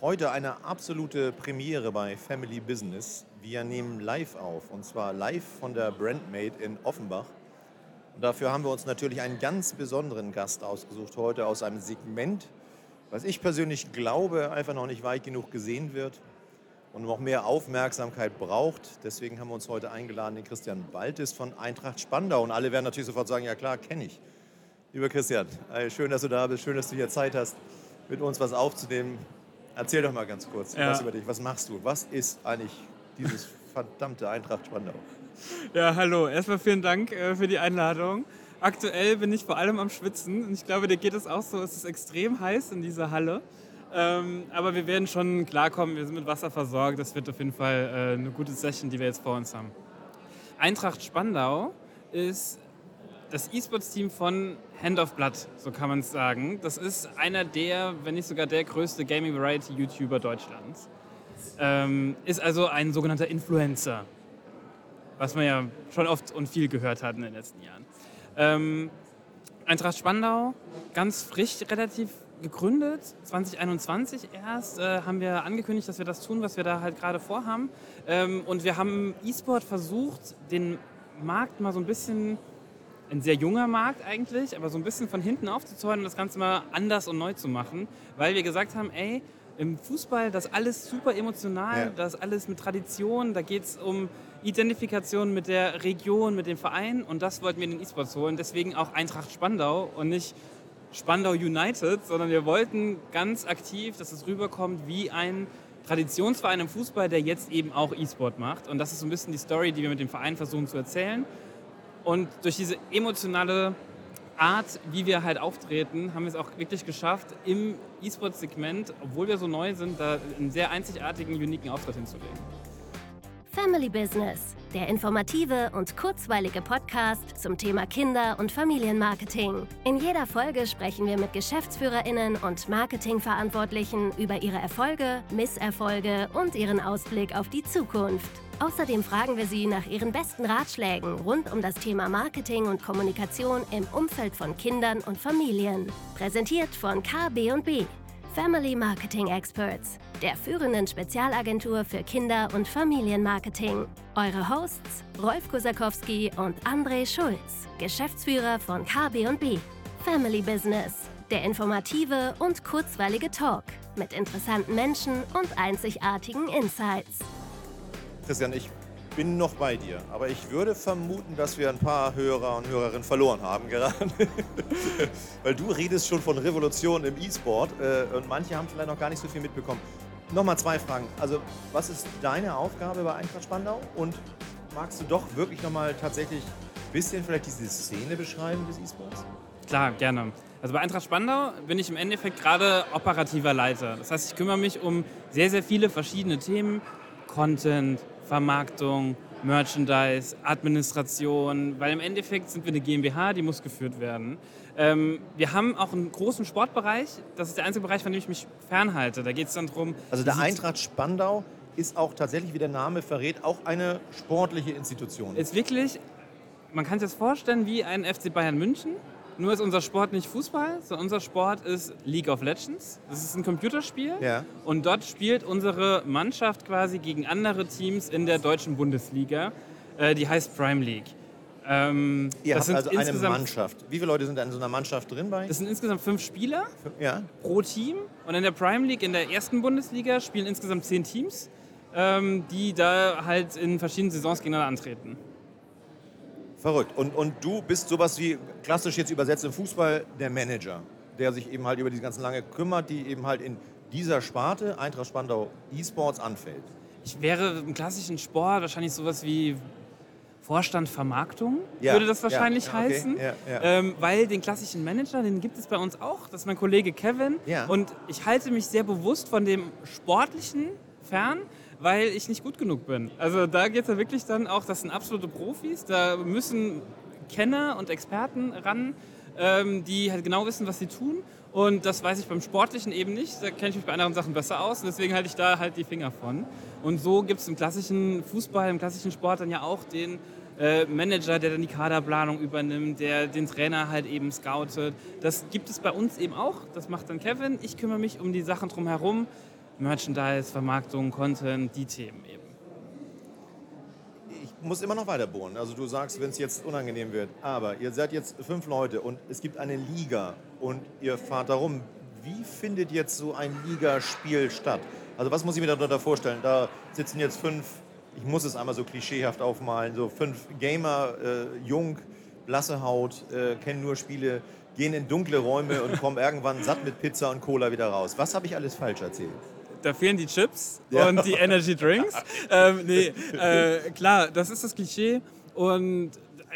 Heute eine absolute Premiere bei Family Business. Wir nehmen live auf und zwar live von der Brandmade in Offenbach. Und dafür haben wir uns natürlich einen ganz besonderen Gast ausgesucht heute aus einem Segment, was ich persönlich glaube, einfach noch nicht weit genug gesehen wird und noch mehr Aufmerksamkeit braucht. Deswegen haben wir uns heute eingeladen, den Christian Baltis von Eintracht Spandau. Und alle werden natürlich sofort sagen, ja klar, kenne ich. Lieber Christian, schön, dass du da bist, schön, dass du hier Zeit hast, mit uns was aufzunehmen. Erzähl doch mal ganz kurz ja. was über dich. Was machst du? Was ist eigentlich dieses verdammte Eintracht Spandau? Ja, hallo. Erstmal vielen Dank äh, für die Einladung. Aktuell bin ich vor allem am Schwitzen und ich glaube, dir geht es auch so. Es ist extrem heiß in dieser Halle. Ähm, aber wir werden schon klarkommen. Wir sind mit Wasser versorgt. Das wird auf jeden Fall äh, eine gute Session, die wir jetzt vor uns haben. Eintracht Spandau ist das E-Sports-Team von Hand of Blood, so kann man es sagen. Das ist einer der, wenn nicht sogar der größte Gaming Variety YouTuber Deutschlands. Ähm, ist also ein sogenannter Influencer, was man ja schon oft und viel gehört hat in den letzten Jahren. Ähm, Eintracht Spandau, ganz frisch relativ gegründet, 2021 erst, äh, haben wir angekündigt, dass wir das tun, was wir da halt gerade vorhaben. Ähm, und wir haben E-Sport versucht, den Markt mal so ein bisschen ein sehr junger Markt eigentlich, aber so ein bisschen von hinten aufzuzäunen und das Ganze mal anders und neu zu machen, weil wir gesagt haben, ey, im Fußball, das alles super emotional, ja. das alles mit Tradition, da geht es um Identifikation mit der Region, mit dem Verein und das wollten wir in den E-Sports holen. Deswegen auch Eintracht Spandau und nicht Spandau United, sondern wir wollten ganz aktiv, dass es rüberkommt wie ein Traditionsverein im Fußball, der jetzt eben auch E-Sport macht. Und das ist so ein bisschen die Story, die wir mit dem Verein versuchen zu erzählen. Und durch diese emotionale Art, wie wir halt auftreten, haben wir es auch wirklich geschafft, im E-Sport-Segment, obwohl wir so neu sind, da einen sehr einzigartigen, uniken Auftritt hinzulegen. Family Business, der informative und kurzweilige Podcast zum Thema Kinder- und Familienmarketing. In jeder Folge sprechen wir mit Geschäftsführerinnen und Marketingverantwortlichen über ihre Erfolge, Misserfolge und ihren Ausblick auf die Zukunft. Außerdem fragen wir Sie nach Ihren besten Ratschlägen rund um das Thema Marketing und Kommunikation im Umfeld von Kindern und Familien. Präsentiert von KB&B, Family Marketing Experts, der führenden Spezialagentur für Kinder- und Familienmarketing. Eure Hosts Rolf Kosakowski und André Schulz, Geschäftsführer von KB&B. Family Business, der informative und kurzweilige Talk mit interessanten Menschen und einzigartigen Insights. Christian, ich bin noch bei dir, aber ich würde vermuten, dass wir ein paar Hörer und Hörerinnen verloren haben gerade. Weil du redest schon von Revolution im E-Sport äh, und manche haben vielleicht noch gar nicht so viel mitbekommen. Nochmal zwei Fragen. Also, was ist deine Aufgabe bei Eintracht Spandau? Und magst du doch wirklich nochmal tatsächlich ein bisschen vielleicht diese Szene beschreiben des E-Sports? Klar, gerne. Also bei Eintracht Spandau bin ich im Endeffekt gerade operativer Leiter. Das heißt, ich kümmere mich um sehr, sehr viele verschiedene Themen. Content, Vermarktung, Merchandise, Administration, weil im Endeffekt sind wir eine GmbH, die muss geführt werden. Ähm, wir haben auch einen großen Sportbereich, das ist der einzige Bereich, von dem ich mich fernhalte. Da geht es dann darum. Also der Eintracht Spandau ist auch tatsächlich, wie der Name verrät, auch eine sportliche Institution. Ist wirklich, man kann sich das vorstellen wie ein FC Bayern München, nur ist unser Sport nicht Fußball, sondern unser Sport ist League of Legends. Das ist ein Computerspiel. Ja. Und dort spielt unsere Mannschaft quasi gegen andere Teams in der deutschen Bundesliga. Äh, die heißt Prime League. Ähm, Ihr habt also eine Mannschaft. Wie viele Leute sind da in so einer Mannschaft drin bei? Das sind insgesamt fünf Spieler ja. pro Team. Und in der Prime League, in der ersten Bundesliga, spielen insgesamt zehn Teams, ähm, die da halt in verschiedenen Saisons gegeneinander antreten. Verrückt. Und, und du bist sowas wie, klassisch jetzt übersetzt im Fußball, der Manager, der sich eben halt über die ganzen lange kümmert, die eben halt in dieser Sparte, Eintracht Spandau E-Sports, anfällt. Ich wäre im klassischen Sport wahrscheinlich sowas wie Vorstand Vermarktung, ja, würde das wahrscheinlich ja, okay, heißen. Ähm, weil den klassischen Manager, den gibt es bei uns auch. Das ist mein Kollege Kevin. Und ich halte mich sehr bewusst von dem Sportlichen fern, weil ich nicht gut genug bin. Also da geht es ja wirklich dann auch, das sind absolute Profis, da müssen Kenner und Experten ran, ähm, die halt genau wissen, was sie tun. Und das weiß ich beim Sportlichen eben nicht. Da kenne ich mich bei anderen Sachen besser aus. Und deswegen halte ich da halt die Finger von. Und so gibt es im klassischen Fußball, im klassischen Sport dann ja auch den äh, Manager, der dann die Kaderplanung übernimmt, der den Trainer halt eben scoutet. Das gibt es bei uns eben auch. Das macht dann Kevin. Ich kümmere mich um die Sachen drumherum Merchandise, Vermarktung, Content, die Themen eben. Ich muss immer noch weiter bohren. Also du sagst, wenn es jetzt unangenehm wird, aber ihr seid jetzt fünf Leute und es gibt eine Liga und ihr fahrt darum. Wie findet jetzt so ein Ligaspiel statt? Also was muss ich mir darunter vorstellen? Da sitzen jetzt fünf, ich muss es einmal so klischeehaft aufmalen, so fünf Gamer, äh, jung, blasse Haut, äh, kennen nur Spiele, gehen in dunkle Räume und kommen irgendwann satt mit Pizza und Cola wieder raus. Was habe ich alles falsch erzählt? Da fehlen die Chips ja. und die Energy Drinks. ähm, nee, äh, klar, das ist das Klischee und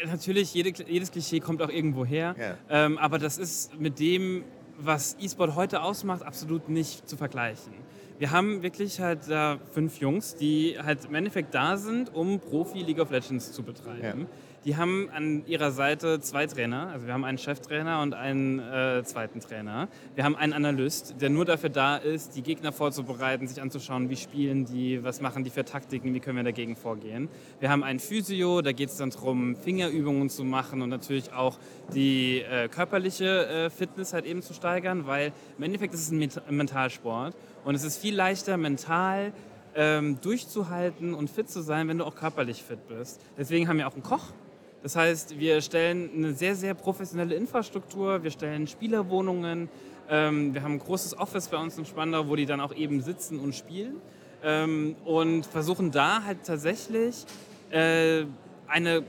natürlich, jede, jedes Klischee kommt auch irgendwo her. Ja. Ähm, aber das ist mit dem, was E-Sport heute ausmacht, absolut nicht zu vergleichen. Wir haben wirklich halt da fünf Jungs, die halt im Endeffekt da sind, um Profi League of Legends zu betreiben. Ja. Die haben an ihrer Seite zwei Trainer. Also wir haben einen Cheftrainer und einen äh, zweiten Trainer. Wir haben einen Analyst, der nur dafür da ist, die Gegner vorzubereiten, sich anzuschauen, wie spielen die, was machen die für Taktiken, wie können wir dagegen vorgehen. Wir haben einen Physio, da geht es dann darum, Fingerübungen zu machen und natürlich auch die äh, körperliche äh, Fitness halt eben zu steigern, weil im Endeffekt ist es ein Mentalsport und es ist viel leichter mental ähm, durchzuhalten und fit zu sein, wenn du auch körperlich fit bist. Deswegen haben wir auch einen Koch, das heißt, wir stellen eine sehr, sehr professionelle Infrastruktur, wir stellen Spielerwohnungen, ähm, wir haben ein großes Office bei uns in Spandau, wo die dann auch eben sitzen und spielen ähm, und versuchen da halt tatsächlich äh, eine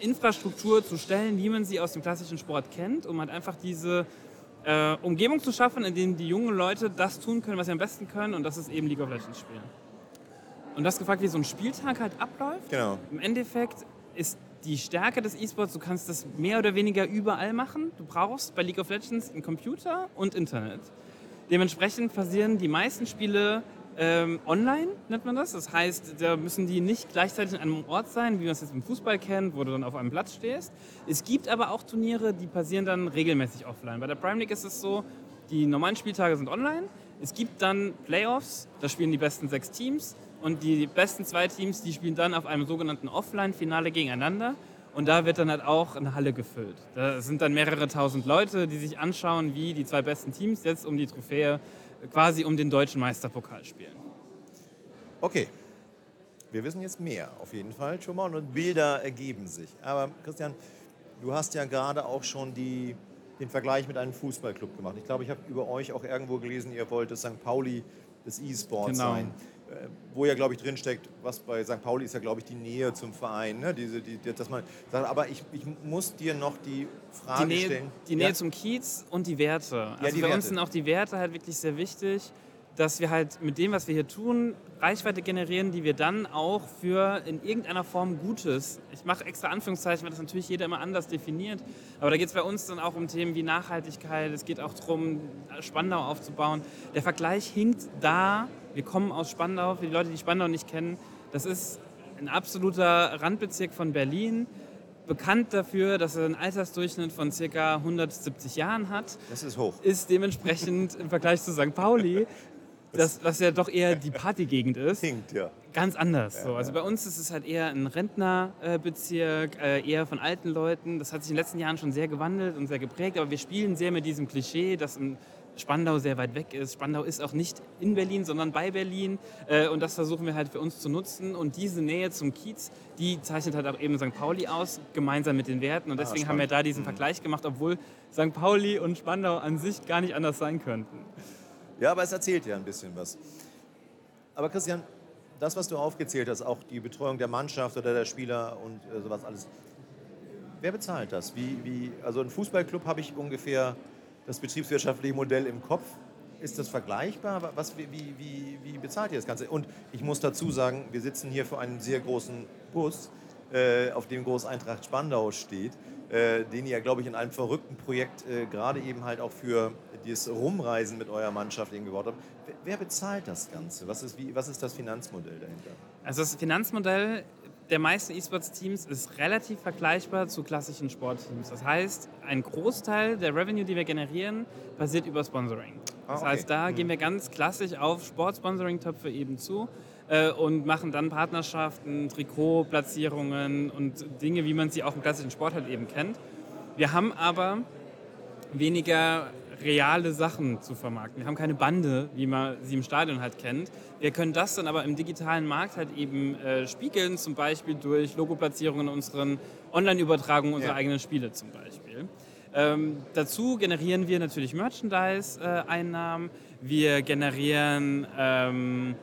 Infrastruktur zu stellen, wie man sie aus dem klassischen Sport kennt, um halt einfach diese äh, Umgebung zu schaffen, in der die jungen Leute das tun können, was sie am besten können und das ist eben League of Legends spielen. Und das gefragt, wie so ein Spieltag halt abläuft. Genau. Im Endeffekt ist die Stärke des E-Sports, du kannst das mehr oder weniger überall machen. Du brauchst bei League of Legends einen Computer und Internet. Dementsprechend passieren die meisten Spiele ähm, online, nennt man das. Das heißt, da müssen die nicht gleichzeitig an einem Ort sein, wie man es jetzt im Fußball kennt, wo du dann auf einem Platz stehst. Es gibt aber auch Turniere, die passieren dann regelmäßig offline. Bei der Prime League ist es so, die normalen Spieltage sind online. Es gibt dann Playoffs, da spielen die besten sechs Teams. Und die besten zwei Teams, die spielen dann auf einem sogenannten Offline-Finale gegeneinander. Und da wird dann halt auch eine Halle gefüllt. Da sind dann mehrere tausend Leute, die sich anschauen, wie die zwei besten Teams jetzt um die Trophäe, quasi um den deutschen Meisterpokal spielen. Okay, wir wissen jetzt mehr auf jeden Fall schon mal und Bilder ergeben sich. Aber Christian, du hast ja gerade auch schon die, den Vergleich mit einem Fußballclub gemacht. Ich glaube, ich habe über euch auch irgendwo gelesen, ihr wollt das St. Pauli des E-Sports genau. sein. Äh, wo ja, glaube ich, drinsteckt, was bei St. Pauli ist ja, glaube ich, die Nähe zum Verein. Ne? Diese, die, dass man sagt, aber ich, ich muss dir noch die Frage die Nähe, stellen. Die Nähe ja? zum Kiez und die Werte. Also ja, die bei Werte. uns sind auch die Werte halt wirklich sehr wichtig dass wir halt mit dem, was wir hier tun, Reichweite generieren, die wir dann auch für in irgendeiner Form Gutes, ich mache extra Anführungszeichen, weil das natürlich jeder immer anders definiert, aber da geht es bei uns dann auch um Themen wie Nachhaltigkeit, es geht auch darum, Spandau aufzubauen. Der Vergleich hinkt da, wir kommen aus Spandau, für die Leute, die Spandau nicht kennen, das ist ein absoluter Randbezirk von Berlin bekannt dafür, dass er einen Altersdurchschnitt von ca. 170 Jahren hat. Das ist hoch. Ist dementsprechend im Vergleich zu St. Pauli das, was ja doch eher die Partygegend ist, Hinkt, ja. ganz anders. So. Also bei uns ist es halt eher ein Rentnerbezirk, äh, eher von alten Leuten. Das hat sich in den letzten Jahren schon sehr gewandelt und sehr geprägt, aber wir spielen sehr mit diesem Klischee, dass ein Spandau sehr weit weg ist. Spandau ist auch nicht in Berlin, sondern bei Berlin. Äh, und das versuchen wir halt für uns zu nutzen. Und diese Nähe zum Kiez, die zeichnet halt auch eben St. Pauli aus, gemeinsam mit den Werten. Und ah, deswegen ah, haben wir da diesen mhm. Vergleich gemacht, obwohl St. Pauli und Spandau an sich gar nicht anders sein könnten. Ja, aber es erzählt ja ein bisschen was. Aber Christian, das, was du aufgezählt hast, auch die Betreuung der Mannschaft oder der Spieler und äh, sowas alles, wer bezahlt das? Wie, wie, also ein Fußballclub habe ich ungefähr das betriebswirtschaftliche Modell im Kopf. Ist das vergleichbar? Was, wie, wie, wie bezahlt ihr das Ganze? Und ich muss dazu sagen, wir sitzen hier vor einem sehr großen Bus, äh, auf dem Groß Eintracht Spandau steht, äh, den ihr, glaube ich, in einem verrückten Projekt äh, gerade eben halt auch für dieses Rumreisen mit eurer Mannschaft eben gebaut habt. Wer bezahlt das Ganze? Was ist, wie, was ist das Finanzmodell dahinter? Also das Finanzmodell der meisten E-Sports-Teams ist relativ vergleichbar zu klassischen Sportteams. Das heißt, ein Großteil der Revenue, die wir generieren, basiert über Sponsoring. Ah, das okay. heißt, da mhm. gehen wir ganz klassisch auf Sportsponsoring-Töpfe eben zu äh, und machen dann Partnerschaften, Trikotplatzierungen und Dinge, wie man sie auch im klassischen Sport halt eben kennt. Wir haben aber weniger reale Sachen zu vermarkten. Wir haben keine Bande, wie man sie im Stadion halt kennt. Wir können das dann aber im digitalen Markt halt eben äh, spiegeln, zum Beispiel durch Logoplatzierungen in unseren Online-Übertragungen unserer ja. eigenen Spiele zum Beispiel. Ähm, dazu generieren wir natürlich Merchandise-Einnahmen. Wir generieren ähm,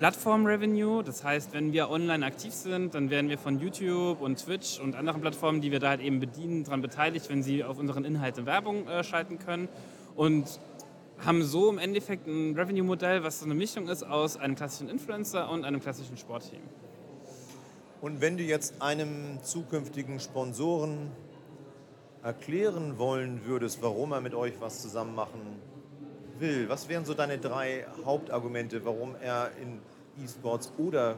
Plattform-Revenue. Das heißt, wenn wir online aktiv sind, dann werden wir von YouTube und Twitch und anderen Plattformen, die wir da halt eben bedienen, daran beteiligt, wenn sie auf unseren Inhalten Werbung äh, schalten können. Und haben so im Endeffekt ein Revenue-Modell, was so eine Mischung ist aus einem klassischen Influencer und einem klassischen Sportteam. Und wenn du jetzt einem zukünftigen Sponsoren erklären wollen würdest, warum er mit euch was zusammen machen will, was wären so deine drei Hauptargumente, warum er in E-Sports oder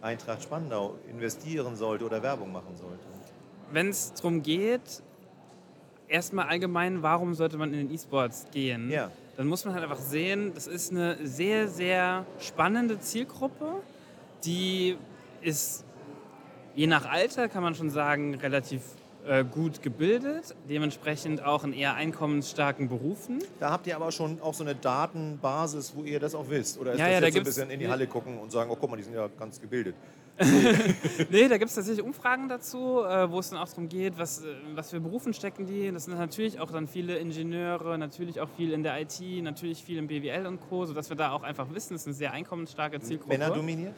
Eintracht Spandau investieren sollte oder Werbung machen sollte? Wenn es darum geht, erstmal allgemein, warum sollte man in den E-Sports gehen? Ja. Dann muss man halt einfach sehen, das ist eine sehr, sehr spannende Zielgruppe, die ist je nach Alter, kann man schon sagen, relativ äh, gut gebildet, dementsprechend auch in eher einkommensstarken Berufen. Da habt ihr aber schon auch so eine Datenbasis, wo ihr das auch wisst? Oder ist ja, das ja, jetzt da so ein bisschen in die Halle gucken und sagen, oh guck mal, die sind ja ganz gebildet? nee, da gibt es tatsächlich Umfragen dazu, äh, wo es dann auch darum geht, was, äh, was für Berufen stecken die. Das sind natürlich auch dann viele Ingenieure, natürlich auch viel in der IT, natürlich viel im BWL und Co., sodass wir da auch einfach wissen, es ist eine sehr einkommensstarke Zielgruppe. Männer dominiert?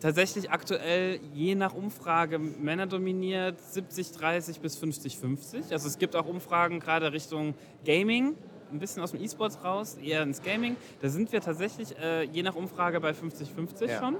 tatsächlich aktuell je nach Umfrage Männer dominiert 70, 30 bis 50, 50. Also es gibt auch Umfragen gerade Richtung Gaming, ein bisschen aus dem E-Sports raus, eher ins Gaming. Da sind wir tatsächlich äh, je nach Umfrage bei 50-50 ja, schon.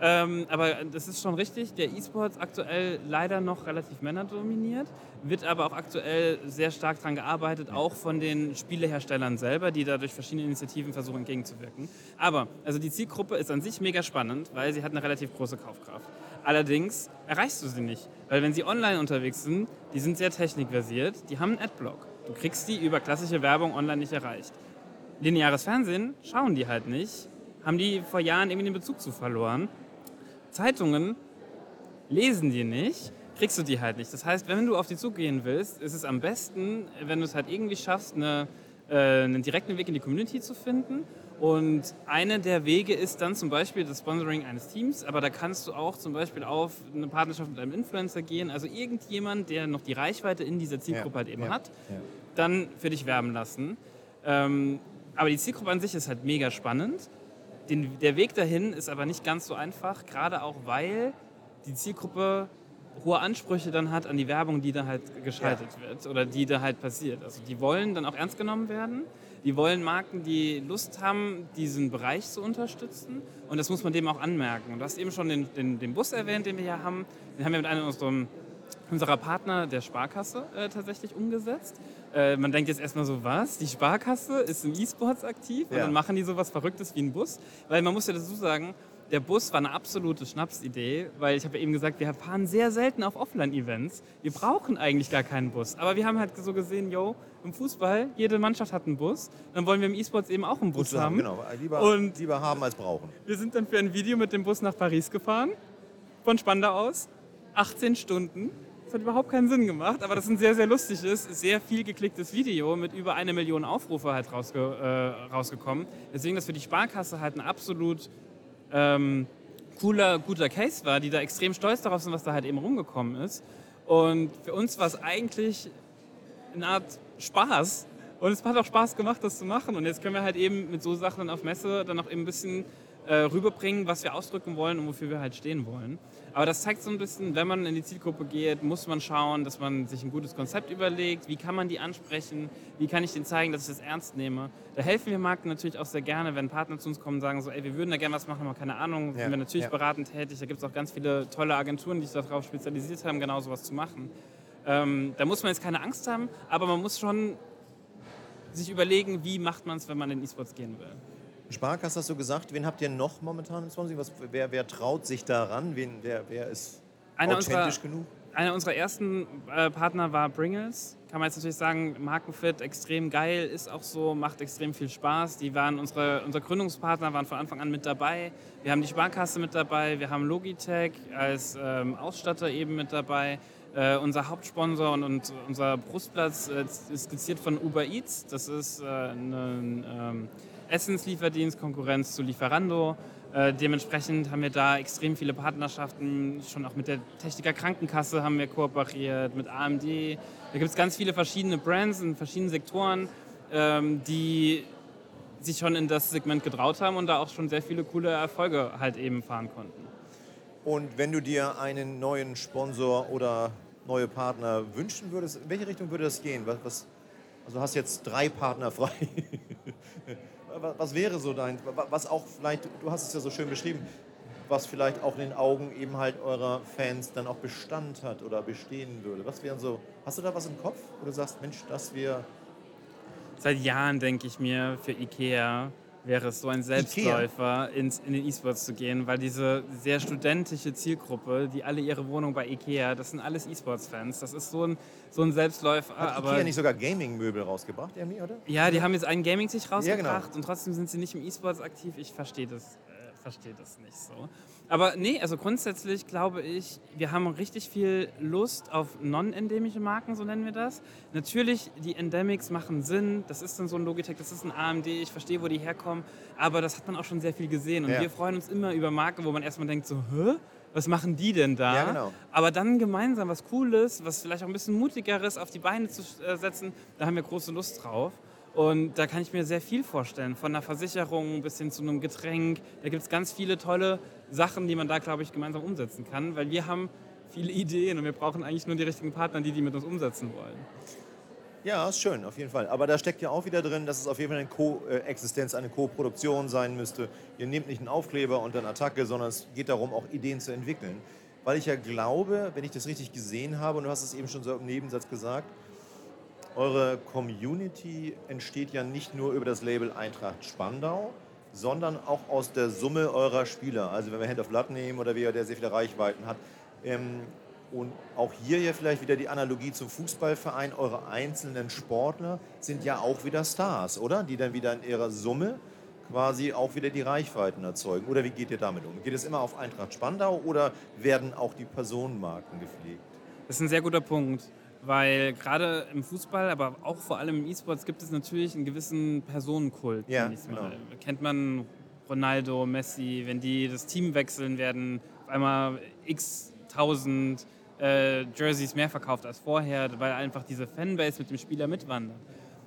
Ja. Ähm, aber das ist schon richtig, der E-Sports aktuell leider noch relativ männerdominiert, wird aber auch aktuell sehr stark daran gearbeitet, auch von den Spieleherstellern selber, die da durch verschiedene Initiativen versuchen entgegenzuwirken. Aber also die Zielgruppe ist an sich mega spannend, weil sie hat eine relativ große Kaufkraft. Allerdings erreichst du sie nicht, weil wenn sie online unterwegs sind, die sind sehr technikversiert, die haben einen Adblock. Du kriegst die über klassische Werbung online nicht erreicht. Lineares Fernsehen schauen die halt nicht, haben die vor Jahren irgendwie den Bezug zu verloren. Zeitungen lesen die nicht, kriegst du die halt nicht. Das heißt, wenn du auf die zugehen willst, ist es am besten, wenn du es halt irgendwie schaffst, eine, äh, einen direkten Weg in die Community zu finden und einer der Wege ist dann zum Beispiel das Sponsoring eines Teams, aber da kannst du auch zum Beispiel auf eine Partnerschaft mit einem Influencer gehen, also irgendjemand, der noch die Reichweite in dieser Zielgruppe ja, halt eben ja, hat, ja. Dann für dich werben lassen. Ähm, aber die Zielgruppe an sich ist halt mega spannend. Den, der Weg dahin ist aber nicht ganz so einfach, gerade auch weil die Zielgruppe hohe Ansprüche dann hat an die Werbung, die da halt geschaltet wird oder die da halt passiert. Also die wollen dann auch ernst genommen werden die wollen Marken, die Lust haben, diesen Bereich zu unterstützen. Und das muss man dem auch anmerken. Und du hast eben schon den, den, den Bus erwähnt, den wir hier haben. Den haben wir mit einem unserer, unserer Partner der Sparkasse äh, tatsächlich umgesetzt. Äh, man denkt jetzt erstmal so, was? Die Sparkasse ist im E-Sports aktiv und dann machen die sowas Verrücktes wie ein Bus. Weil man muss ja dazu sagen, der Bus war eine absolute Schnapsidee, weil ich habe ja eben gesagt, wir fahren sehr selten auf Offline-Events. Wir brauchen eigentlich gar keinen Bus. Aber wir haben halt so gesehen, yo, im Fußball, jede Mannschaft hat einen Bus. Dann wollen wir im E-Sports eben auch einen Bus haben. Genau, lieber, und lieber haben als brauchen. Wir sind dann für ein Video mit dem Bus nach Paris gefahren, von Spandau aus. 18 Stunden. Das hat überhaupt keinen Sinn gemacht, aber das ist ein sehr, sehr lustiges, sehr viel geklicktes Video mit über eine Million Aufrufe halt rausge äh, rausgekommen. Deswegen das für die Sparkasse halt ein absolut ähm, cooler, guter Case war, die da extrem stolz darauf sind, was da halt eben rumgekommen ist. Und für uns war es eigentlich eine Art Spaß. Und es hat auch Spaß gemacht, das zu machen. Und jetzt können wir halt eben mit so Sachen auf Messe dann auch eben ein bisschen äh, rüberbringen, was wir ausdrücken wollen und wofür wir halt stehen wollen. Aber das zeigt so ein bisschen, wenn man in die Zielgruppe geht, muss man schauen, dass man sich ein gutes Konzept überlegt. Wie kann man die ansprechen? Wie kann ich denen zeigen, dass ich das ernst nehme? Da helfen wir Marken natürlich auch sehr gerne, wenn Partner zu uns kommen und sagen so, ey, wir würden da gerne was machen, aber keine Ahnung. Ja. Sind wir natürlich ja. beratend tätig. Da gibt es auch ganz viele tolle Agenturen, die sich darauf spezialisiert haben, genau sowas zu machen. Ähm, da muss man jetzt keine Angst haben, aber man muss schon sich überlegen, wie macht man es, wenn man in E-Sports gehen will. Sparkasse hast du gesagt. Wen habt ihr noch momentan im Swansea? Was, wer, wer traut sich daran? Wen, wer, wer ist einer authentisch unserer, genug? Einer unserer ersten äh, Partner war Bringles. Kann man jetzt natürlich sagen, Markenfit, extrem geil, ist auch so, macht extrem viel Spaß. Die waren unsere, unser Gründungspartner, waren von Anfang an mit dabei. Wir haben die Sparkasse mit dabei, wir haben Logitech als ähm, Ausstatter eben mit dabei. Äh, unser Hauptsponsor und, und unser Brustplatz äh, ist skizziert von Uber Eats. Das ist äh, ein ähm, Essenslieferdienst, Konkurrenz zu Lieferando. Äh, dementsprechend haben wir da extrem viele Partnerschaften, schon auch mit der Techniker Krankenkasse haben wir kooperiert, mit AMD. Da gibt es ganz viele verschiedene Brands in verschiedenen Sektoren, ähm, die sich schon in das Segment getraut haben und da auch schon sehr viele coole Erfolge halt eben fahren konnten. Und wenn du dir einen neuen Sponsor oder neue Partner wünschen würdest, in welche Richtung würde das gehen? Was, was, also hast jetzt drei Partner frei. was wäre so dein, was auch vielleicht, du hast es ja so schön beschrieben, was vielleicht auch in den Augen eben halt eurer Fans dann auch Bestand hat oder bestehen würde? Was wären so, hast du da was im Kopf, wo du sagst, Mensch, das wäre... Seit Jahren denke ich mir für Ikea, wäre es so ein Selbstläufer, ins, in den E-Sports zu gehen, weil diese sehr studentische Zielgruppe, die alle ihre Wohnung bei Ikea, das sind alles E-Sports-Fans. Das ist so ein, so ein Selbstläufer. Hat aber Ikea nicht sogar Gaming-Möbel rausgebracht, irgendwie, oder? Ja, die haben jetzt einen Gaming-Tisch rausgebracht ja, genau. und trotzdem sind sie nicht im E-Sports aktiv. Ich verstehe das, äh, verstehe das nicht so. Aber nee, also grundsätzlich glaube ich, wir haben richtig viel Lust auf non-endemische Marken, so nennen wir das. Natürlich, die Endemics machen Sinn. Das ist dann so ein Logitech, das ist ein AMD. Ich verstehe, wo die herkommen. Aber das hat man auch schon sehr viel gesehen. Und ja. wir freuen uns immer über Marken, wo man erstmal denkt so, hä? Was machen die denn da? Ja, genau. Aber dann gemeinsam was Cooles, was vielleicht auch ein bisschen mutigeres auf die Beine zu äh, setzen, da haben wir große Lust drauf. Und da kann ich mir sehr viel vorstellen, von einer Versicherung bis hin zu einem Getränk. Da gibt es ganz viele tolle Sachen, die man da, glaube ich, gemeinsam umsetzen kann, weil wir haben viele Ideen und wir brauchen eigentlich nur die richtigen Partner, die die mit uns umsetzen wollen. Ja, ist schön, auf jeden Fall. Aber da steckt ja auch wieder drin, dass es auf jeden Fall eine Koexistenz, eine Co-Produktion sein müsste. Ihr nehmt nicht einen Aufkleber und eine Attacke, sondern es geht darum, auch Ideen zu entwickeln. Weil ich ja glaube, wenn ich das richtig gesehen habe, und du hast es eben schon so im Nebensatz gesagt, eure Community entsteht ja nicht nur über das Label Eintracht Spandau, sondern auch aus der Summe eurer Spieler. Also wenn wir Hand of Blood nehmen oder wer, der sehr viele Reichweiten hat. Ähm, und auch hier ja vielleicht wieder die Analogie zum Fußballverein. Eure einzelnen Sportler sind ja auch wieder Stars, oder? Die dann wieder in ihrer Summe quasi auch wieder die Reichweiten erzeugen. Oder wie geht ihr damit um? Geht es immer auf Eintracht Spandau oder werden auch die Personenmarken gepflegt? Das ist ein sehr guter Punkt. Weil gerade im Fußball, aber auch vor allem im E-Sports gibt es natürlich einen gewissen Personenkult. Ja, genau. Kennt man Ronaldo, Messi, wenn die das Team wechseln, werden auf einmal x tausend äh, Jerseys mehr verkauft als vorher, weil einfach diese Fanbase mit dem Spieler mitwandert.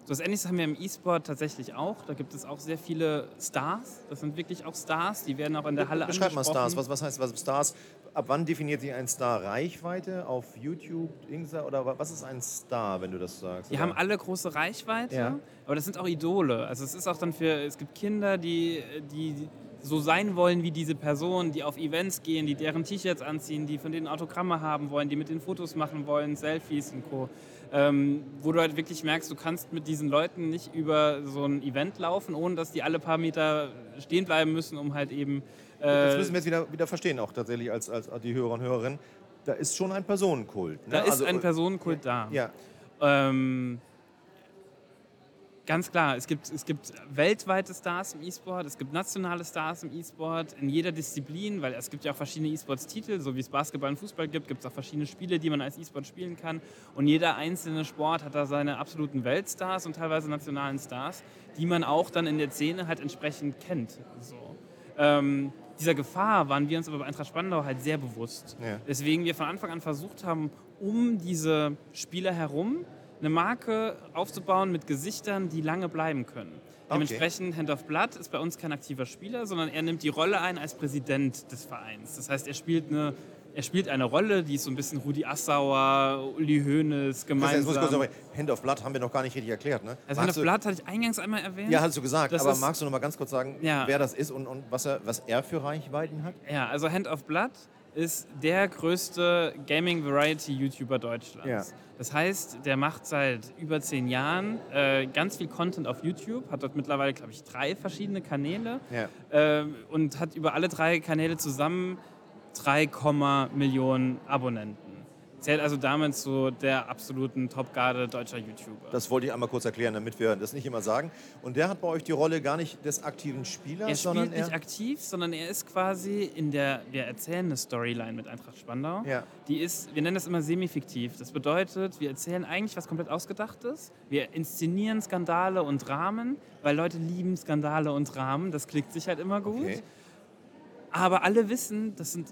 So was Ähnliches haben wir im E-Sport tatsächlich auch. Da gibt es auch sehr viele Stars. Das sind wirklich auch Stars. Die werden auch in der Halle Beschreib mal Stars. Was, was heißt was Stars? Ab wann definiert sich ein Star Reichweite auf YouTube, Insta oder was ist ein Star, wenn du das sagst? Die oder? haben alle große Reichweite, ja. aber das sind auch Idole. Also es ist auch dann für, es gibt Kinder, die, die so sein wollen wie diese Person, die auf Events gehen, die deren T-Shirts anziehen, die von denen Autogramme haben wollen, die mit den Fotos machen wollen, Selfies und Co ähm, wo du halt wirklich merkst, du kannst mit diesen Leuten nicht über so ein Event laufen, ohne dass die alle paar Meter stehen bleiben müssen, um halt eben. Äh das müssen wir jetzt wieder, wieder verstehen, auch tatsächlich als, als die Hörer und Hörerinnen. Da ist schon ein Personenkult. Ne? Da ist also, ein Personenkult ja, da. Ja. Ähm, Ganz klar, es gibt, es gibt weltweite Stars im E-Sport, es gibt nationale Stars im E-Sport, in jeder Disziplin, weil es gibt ja auch verschiedene E-Sports-Titel, so wie es Basketball und Fußball gibt, gibt es auch verschiedene Spiele, die man als E-Sport spielen kann. Und jeder einzelne Sport hat da seine absoluten Weltstars und teilweise nationalen Stars, die man auch dann in der Szene halt entsprechend kennt. So. Ähm, dieser Gefahr waren wir uns aber bei Eintracht Spandau halt sehr bewusst. Ja. Deswegen wir von Anfang an versucht haben, um diese Spieler herum eine Marke aufzubauen mit Gesichtern, die lange bleiben können. Okay. Dementsprechend Hand of Blood ist bei uns kein aktiver Spieler, sondern er nimmt die Rolle ein als Präsident des Vereins. Das heißt, er spielt eine er spielt eine Rolle, die ist so ein bisschen Rudi Assauer, Uli Hoeneß gemeinsam. Kurz, aber Hand of Blood haben wir noch gar nicht richtig erklärt, ne? Also Hand of Blood hatte ich eingangs einmal erwähnt. Ja, hast du gesagt. Das aber magst du noch mal ganz kurz sagen, ja. wer das ist und, und was, er, was er für Reichweiten hat? Ja, also Hand of Blood ist der größte Gaming-Variety-YouTuber Deutschlands. Ja. Das heißt, der macht seit über zehn Jahren äh, ganz viel Content auf YouTube, hat dort mittlerweile, glaube ich, drei verschiedene Kanäle ja. äh, und hat über alle drei Kanäle zusammen 3, Millionen Abonnenten. Zählt also damit zu der absoluten Topgarde deutscher YouTuber. Das wollte ich einmal kurz erklären, damit wir das nicht immer sagen. Und der hat bei euch die Rolle gar nicht des aktiven Spielers, er sondern spielt nicht er aktiv, sondern er ist quasi in der, wir erzählen eine Storyline mit Eintracht Spandau. Ja. Die ist, wir nennen das immer semi-fiktiv. Das bedeutet, wir erzählen eigentlich was komplett Ausgedachtes. Wir inszenieren Skandale und Dramen, weil Leute lieben Skandale und Dramen. Das klickt sich halt immer gut. Okay. Aber alle wissen, das sind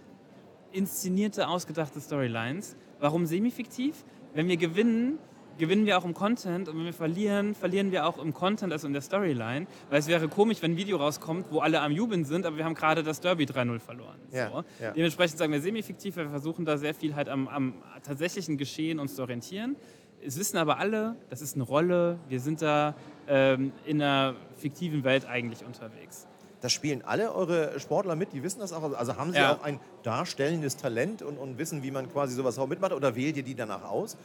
inszenierte, ausgedachte Storylines. Warum semi-fiktiv? Wenn wir gewinnen, gewinnen wir auch im Content und wenn wir verlieren, verlieren wir auch im Content, also in der Storyline. Weil es wäre komisch, wenn ein Video rauskommt, wo alle am Jubeln sind, aber wir haben gerade das Derby 3-0 verloren. Ja, so. ja. Dementsprechend sagen wir semi-fiktiv, weil wir versuchen da sehr viel halt am, am tatsächlichen Geschehen uns zu orientieren. Es wissen aber alle, das ist eine Rolle, wir sind da ähm, in einer fiktiven Welt eigentlich unterwegs. Das spielen alle eure Sportler mit, die wissen das auch. Also haben sie Ja. auch ein darstellendes Talent und, und wissen, wie man quasi sowas auch mitmacht? Oder wählt ihr die danach aus?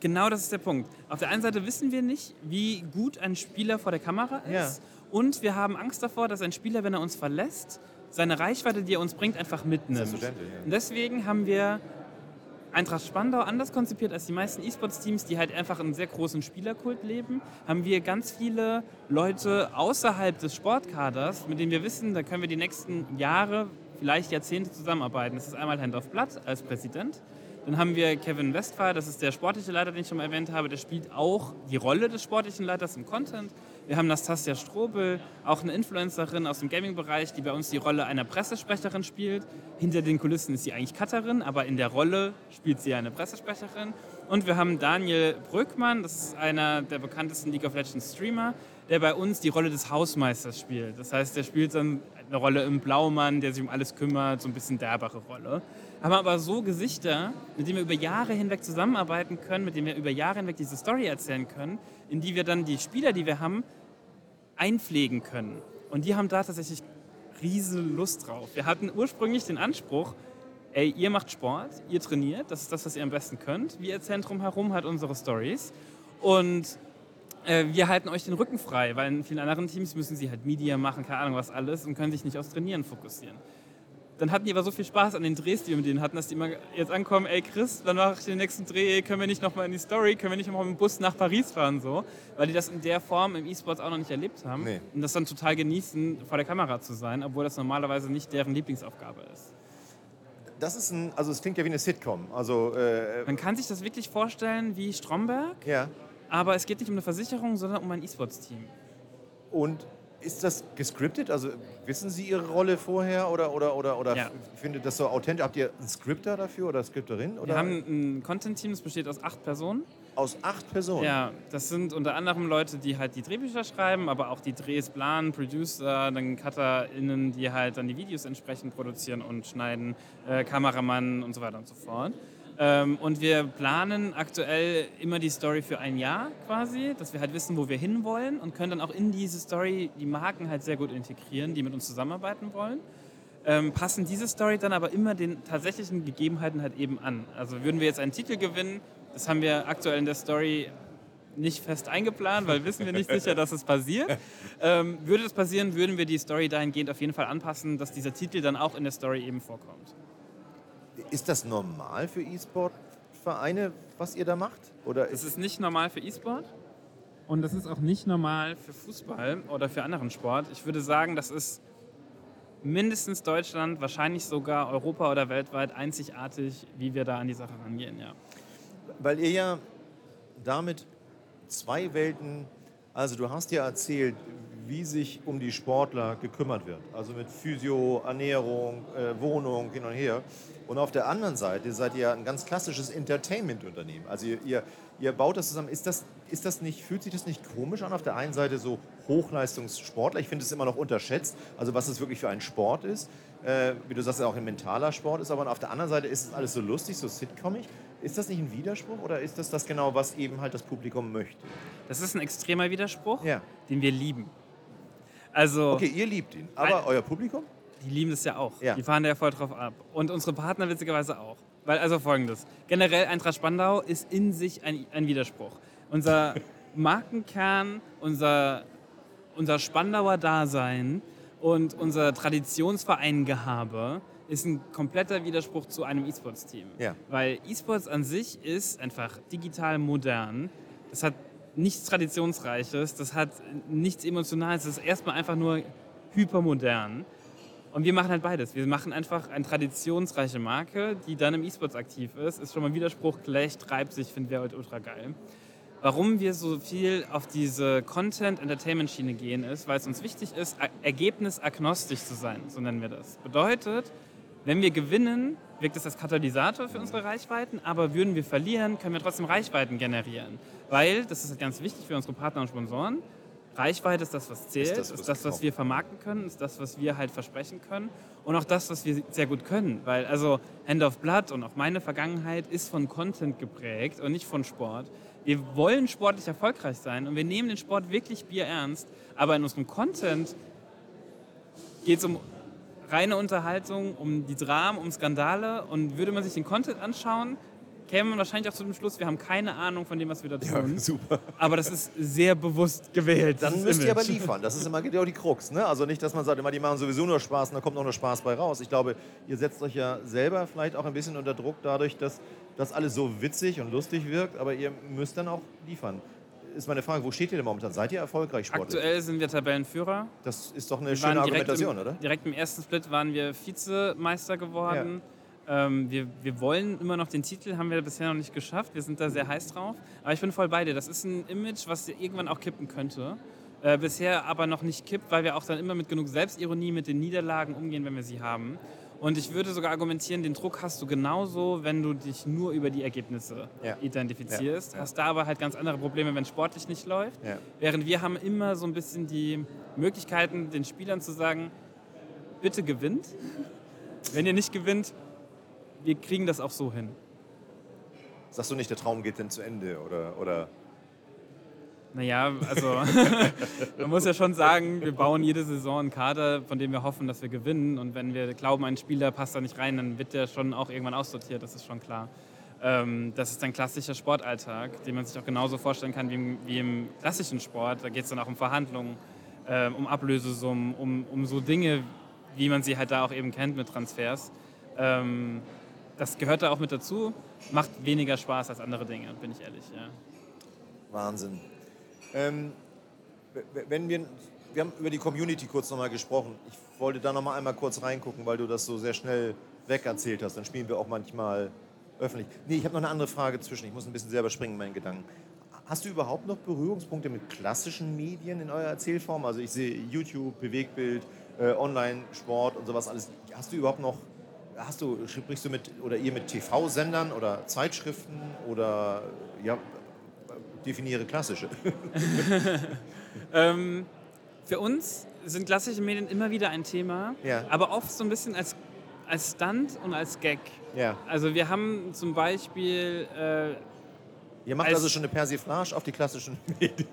Genau das ist der Punkt. Auf der einen Seite wissen wir nicht, wie gut ein Spieler vor der Kamera ist. Ja. Und wir haben Angst davor, dass ein Spieler, wenn er uns verlässt, seine Reichweite, die er uns bringt, einfach mitnimmt. Und deswegen haben wir Eintracht Spandau anders konzipiert als die meisten E-Sports-Teams, die halt einfach einen sehr großen Spielerkult leben, haben wir ganz viele Leute außerhalb des Sportkaders, mit denen wir wissen, da können wir die nächsten Jahre, vielleicht Jahrzehnte zusammenarbeiten. Das ist einmal Hand auf Blatt als Präsident. Dann haben wir Kevin Westphal, das ist der sportliche Leiter, den ich schon mal erwähnt habe. Der spielt auch die Rolle des sportlichen Leiters im Content. Wir haben Nastasia Strobel, auch eine Influencerin aus dem Gaming-Bereich, die bei uns die Rolle einer Pressesprecherin spielt. Hinter den Kulissen ist sie eigentlich Cutterin, aber in der Rolle spielt sie eine Pressesprecherin. Und wir haben Daniel Brückmann, das ist einer der bekanntesten League of Legends Streamer, der bei uns die Rolle des Hausmeisters spielt. Das heißt, der spielt dann eine Rolle im Blaumann, der sich um alles kümmert, so ein bisschen derbere Rolle. Haben aber so Gesichter, mit denen wir über Jahre hinweg zusammenarbeiten können, mit denen wir über Jahre hinweg diese Story erzählen können, in die wir dann die Spieler, die wir haben, einpflegen können. Und die haben da tatsächlich riesen Lust drauf. Wir hatten ursprünglich den Anspruch, ey, ihr macht Sport, ihr trainiert, das ist das, was ihr am besten könnt. Wir erzählen drumherum halt unsere Stories. Und äh, wir halten euch den Rücken frei, weil in vielen anderen Teams müssen sie halt Media machen, keine Ahnung was alles und können sich nicht aufs Trainieren fokussieren. Dann hatten die aber so viel Spaß an den Drehs, die wir mit denen hatten, dass die immer jetzt ankommen, ey Chris, wann mache ich den nächsten Dreh, können wir nicht nochmal in die Story, können wir nicht nochmal mit dem Bus nach Paris fahren, so. Weil die das in der Form im E-Sports auch noch nicht erlebt haben Nee. und das dann total genießen, vor der Kamera zu sein, obwohl das normalerweise nicht deren Lieblingsaufgabe ist. Das ist ein, also es klingt ja wie eine Sitcom. Also, äh, Man kann sich das wirklich vorstellen wie Stromberg, ja. aber es geht nicht um eine Versicherung, sondern um ein E-Sports-Team. Und ist das gescriptet? Also wissen Sie Ihre Rolle vorher oder, oder, oder, oder Ja. findet das so authentisch? Habt ihr einen Scripter dafür oder Scripterin? Oder Wir haben ein Content-Team, das besteht aus acht Personen. aus acht Personen? Ja, das sind unter anderem Leute, die halt die Drehbücher schreiben, aber auch die Drehs planen, Producer, dann CutterInnen, die halt dann die Videos entsprechend produzieren und schneiden, äh, Kameramann und so weiter und so fort. Ähm, und wir planen aktuell immer die Story für ein Jahr quasi, dass wir halt wissen, wo wir hinwollen und können dann auch in diese Story die Marken halt sehr gut integrieren, die mit uns zusammenarbeiten wollen. Ähm, passen diese Story dann aber immer den tatsächlichen Gegebenheiten halt eben an. Also würden wir jetzt einen Titel gewinnen, das haben wir aktuell in der Story nicht fest eingeplant, weil wissen wir nicht sicher, dass es passiert. Ähm, würde das passieren, würden wir die Story dahingehend auf jeden Fall anpassen, dass dieser Titel dann auch in der Story eben vorkommt. Ist das normal für E-Sport-Vereine, was ihr da macht? Oder Das ist nicht normal für E-Sport und das ist auch nicht normal für Fußball oder für anderen Sport. Ich würde sagen, das ist mindestens Deutschland, wahrscheinlich sogar Europa oder weltweit einzigartig, wie wir da an die Sache rangehen. Ja. weil ihr ja damit zwei Welten, also du hast ja erzählt, wie sich um die Sportler gekümmert wird. Also mit Physio, Ernährung, äh, Wohnung, hin und her. Und auf der anderen Seite seid ihr ein ganz klassisches Entertainment-Unternehmen. Also ihr, ihr, ihr baut das zusammen. Ist das, ist das nicht, fühlt sich das nicht komisch an, auf der einen Seite so Hochleistungssportler? Ich finde es immer noch unterschätzt, also was es wirklich für ein Sport ist. Äh, wie du sagst, auch ein mentaler Sport ist, aber auf der anderen Seite ist es alles so lustig, so sitcomig. Ist das nicht ein Widerspruch oder ist das das genau, was eben halt das Publikum möchte? Das ist ein extremer Widerspruch, Ja. den wir lieben. Also, Okay, ihr liebt ihn, aber euer Publikum? die lieben das ja auch. Ja. Die fahren da ja voll drauf ab. Und unsere Partner witzigerweise auch. Weil, also folgendes. Generell Eintracht Spandau ist in sich ein, ein Widerspruch. Unser Markenkern, unser, unser Spandauer Dasein Und unser Traditionsverein-Gehabe ist ein kompletter Widerspruch zu einem E-Sports-Team. Ja. Weil E-Sports an sich ist einfach digital modern. Das hat nichts Traditionsreiches, das hat nichts Emotionales, das ist erstmal einfach nur hypermodern. Und wir machen halt beides. Wir machen einfach eine traditionsreiche Marke, die dann im E-Sports aktiv ist. Ist schon mal Widerspruch, gleich treibt sich, finden wir halt ultra geil. Warum wir so viel auf diese Content-Entertainment-Schiene gehen, ist, weil es uns wichtig ist, ergebnisagnostisch zu sein, so nennen wir das. Bedeutet, wenn wir gewinnen, wirkt es als Katalysator für unsere Reichweiten, aber würden wir verlieren, können wir trotzdem Reichweiten generieren. Weil, das ist ganz wichtig für unsere Partner und Sponsoren, Reichweite ist das, was zählt, ist das, was, ist das, was wir vermarkten können, ist das, was wir halt versprechen können und auch das, was wir sehr gut können. Weil also Hand of Blood und auch meine Vergangenheit ist von Content geprägt und nicht von Sport. Wir wollen sportlich erfolgreich sein und wir nehmen den Sport wirklich Bier ernst, aber in unserem Content geht es um reine Unterhaltung, um die Dramen, um Skandale. Und würde man sich den Content anschauen, käme man wahrscheinlich auch zu dem Schluss, wir haben keine Ahnung von dem, was wir da tun. Ja, super. Aber das ist sehr bewusst gewählt. Dann müsst ihr aber liefern. Das ist immer genau die Krux. Ne? Also nicht, dass man sagt, immer, die machen sowieso nur Spaß und da kommt noch nur Spaß bei raus. Ich glaube, ihr setzt euch ja selber vielleicht auch ein bisschen unter Druck dadurch, dass das alles so witzig und lustig wirkt, aber ihr müsst dann auch liefern ist meine Frage, wo steht ihr denn momentan? Seid ihr erfolgreich sportlich? Aktuell sind wir Tabellenführer. Das ist doch eine schöne Argumentation, im, oder? Direkt im ersten Split waren wir Vizemeister geworden. Ja. Ähm, wir, wir wollen immer noch den Titel, haben wir bisher noch nicht geschafft. Wir sind da sehr heiß drauf. Aber ich bin voll bei dir. Das ist ein Image, was irgendwann auch kippen könnte. Äh, bisher aber noch nicht kippt, weil wir auch dann immer mit genug Selbstironie mit den Niederlagen umgehen, wenn wir sie haben. Und ich würde sogar argumentieren, den Druck hast du genauso, wenn du dich nur über die Ergebnisse ja. identifizierst. Ja. Hast da aber halt ganz andere Probleme, wenn sportlich nicht läuft. Ja. Während wir haben immer so ein bisschen die Möglichkeiten, den Spielern zu sagen, bitte gewinnt. Wenn ihr nicht gewinnt, wir kriegen das auch so hin. Sagst du nicht, der Traum geht denn zu Ende? Oder, oder naja, also man muss ja schon sagen, wir bauen jede Saison einen Kader, von dem wir hoffen, dass wir gewinnen. Und wenn wir glauben, ein Spieler passt da nicht rein, dann wird der schon auch irgendwann aussortiert, das ist schon klar. Ähm, das ist ein klassischer Sportalltag, den man sich auch genauso vorstellen kann wie im, wie im klassischen Sport. Da geht es dann auch um Verhandlungen, ähm, um Ablösesummen, um, um so Dinge, wie man sie halt da auch eben kennt mit Transfers. Ähm, das gehört da auch mit dazu, macht weniger Spaß als andere Dinge, bin ich ehrlich. Ja. Wahnsinn. Ähm, wenn wir, wir haben über die Community kurz nochmal gesprochen. Ich wollte da nochmal einmal kurz reingucken, weil du das so sehr schnell wegerzählt hast. Dann spielen wir auch manchmal öffentlich. Nee, ich habe noch eine andere Frage zwischen. Ich muss ein bisschen selber springen in meinen Gedanken. Hast du überhaupt noch Berührungspunkte mit klassischen Medien in eurer Erzählform? Also ich sehe YouTube, Bewegtbild, äh, Online-Sport und sowas alles. Hast du überhaupt noch, hast du, sprichst du mit, oder ihr mit TV-Sendern oder Zeitschriften oder ja, definiere klassische. ähm, für uns sind klassische Medien immer wieder ein Thema, ja. aber oft so ein bisschen als, als Stunt und als Gag. Ja. Also wir haben zum Beispiel... Äh, Ihr macht also schon eine Persiflage auf die klassischen Medien.